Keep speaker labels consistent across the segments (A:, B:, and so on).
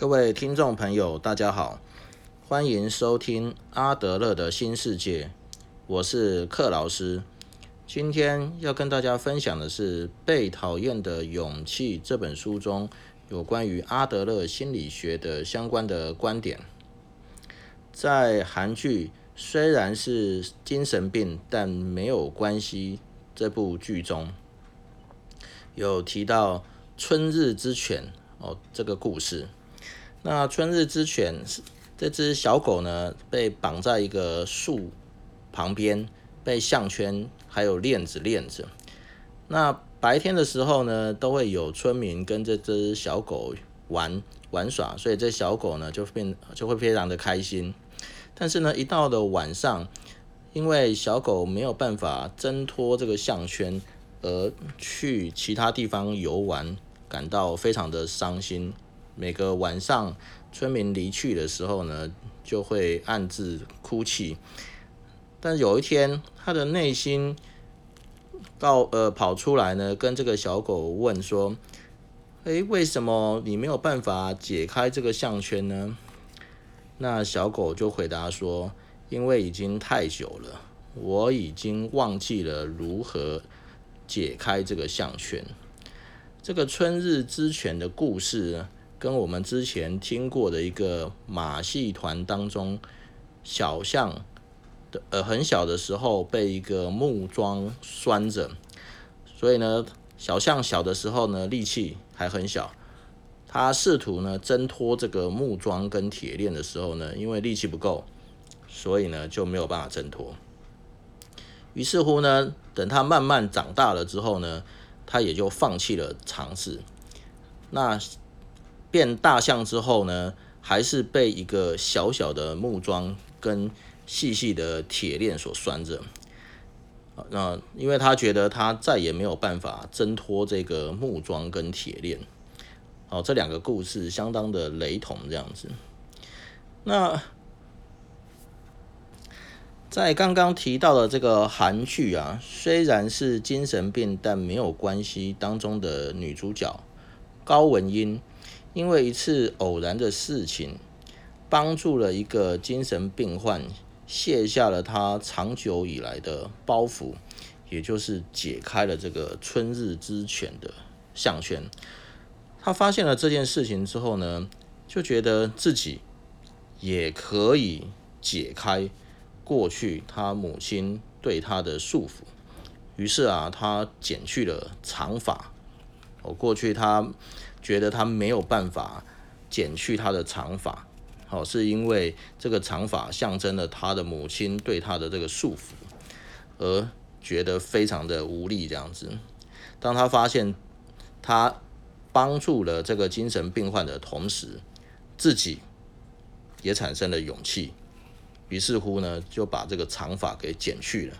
A: 各位听众朋友，大家好，欢迎收听阿德勒的新世界，我是克劳斯。今天要跟大家分享的是《被讨厌的勇气》这本书中有关于阿德勒心理学的相关的观点。在韩剧虽然是精神病，但没有关系。这部剧中有提到春日之犬哦，这个故事。那春日之犬这只小狗呢，被绑在一个树旁边，被项圈还有链子链着。那白天的时候呢，都会有村民跟这只小狗玩玩耍，所以这小狗呢就变就会非常的开心。但是呢，一到了晚上，因为小狗没有办法挣脱这个项圈，而去其他地方游玩，感到非常的伤心。每个晚上，村民离去的时候呢，就会暗自哭泣。但有一天，他的内心到呃跑出来呢，跟这个小狗问说：“诶，为什么你没有办法解开这个项圈呢？”那小狗就回答说：“因为已经太久了，我已经忘记了如何解开这个项圈。”这个春日之犬的故事。跟我们之前听过的一个马戏团当中，小象的呃很小的时候被一个木桩拴着，所以呢，小象小的时候呢力气还很小，他试图呢挣脱这个木桩跟铁链的时候呢，因为力气不够，所以呢就没有办法挣脱。于是乎呢，等他慢慢长大了之后呢，他也就放弃了尝试。那。变大象之后呢，还是被一个小小的木桩跟细细的铁链所拴着。那因为他觉得他再也没有办法挣脱这个木桩跟铁链。哦，这两个故事相当的雷同，这样子。那在刚刚提到的这个韩剧啊，虽然是精神病但没有关系当中的女主角高文英。因为一次偶然的事情，帮助了一个精神病患卸下了他长久以来的包袱，也就是解开了这个春日之犬的项圈。他发现了这件事情之后呢，就觉得自己也可以解开过去他母亲对他的束缚。于是啊，他剪去了长发。哦，过去他。觉得他没有办法剪去他的长发，好，是因为这个长发象征了他的母亲对他的这个束缚，而觉得非常的无力这样子。当他发现他帮助了这个精神病患的同时，自己也产生了勇气，于是乎呢，就把这个长发给剪去了，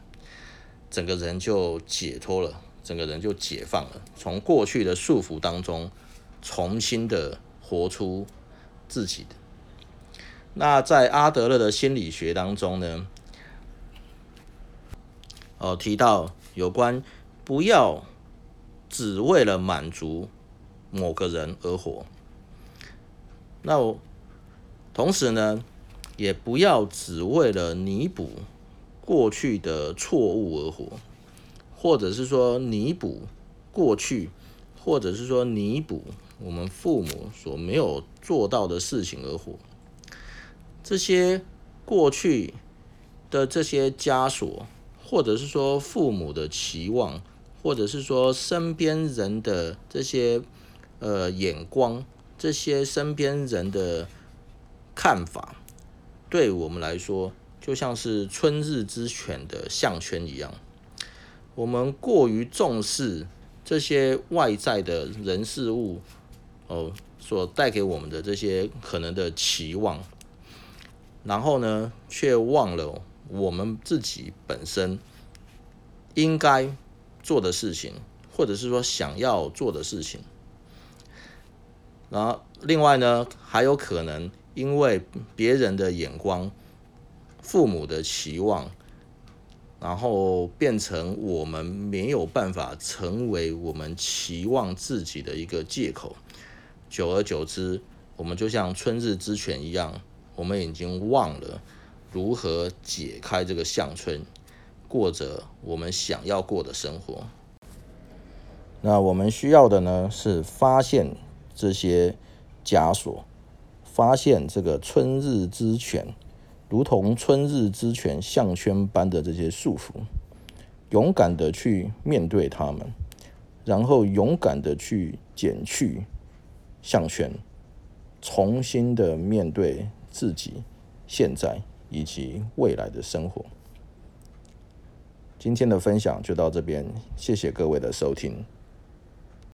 A: 整个人就解脱了，整个人就解放了，从过去的束缚当中。重新的活出自己的。那在阿德勒的心理学当中呢，哦提到有关不要只为了满足某个人而活，那我同时呢，也不要只为了弥补过去的错误而活，或者是说弥补过去，或者是说弥补。我们父母所没有做到的事情而活，这些过去的这些枷锁，或者是说父母的期望，或者是说身边人的这些呃眼光，这些身边人的看法，对我们来说，就像是春日之犬的项圈一样，我们过于重视这些外在的人事物。哦，所带给我们的这些可能的期望，然后呢，却忘了我们自己本身应该做的事情，或者是说想要做的事情。然后，另外呢，还有可能因为别人的眼光、父母的期望，然后变成我们没有办法成为我们期望自己的一个借口。久而久之，我们就像春日之犬一样，我们已经忘了如何解开这个项圈，过着我们想要过的生活。那我们需要的呢，是发现这些枷锁，发现这个春日之犬，如同春日之犬项圈般的这些束缚，勇敢的去面对他们，然后勇敢的去剪去向全，重新的面对自己现在以及未来的生活。今天的分享就到这边，谢谢各位的收听。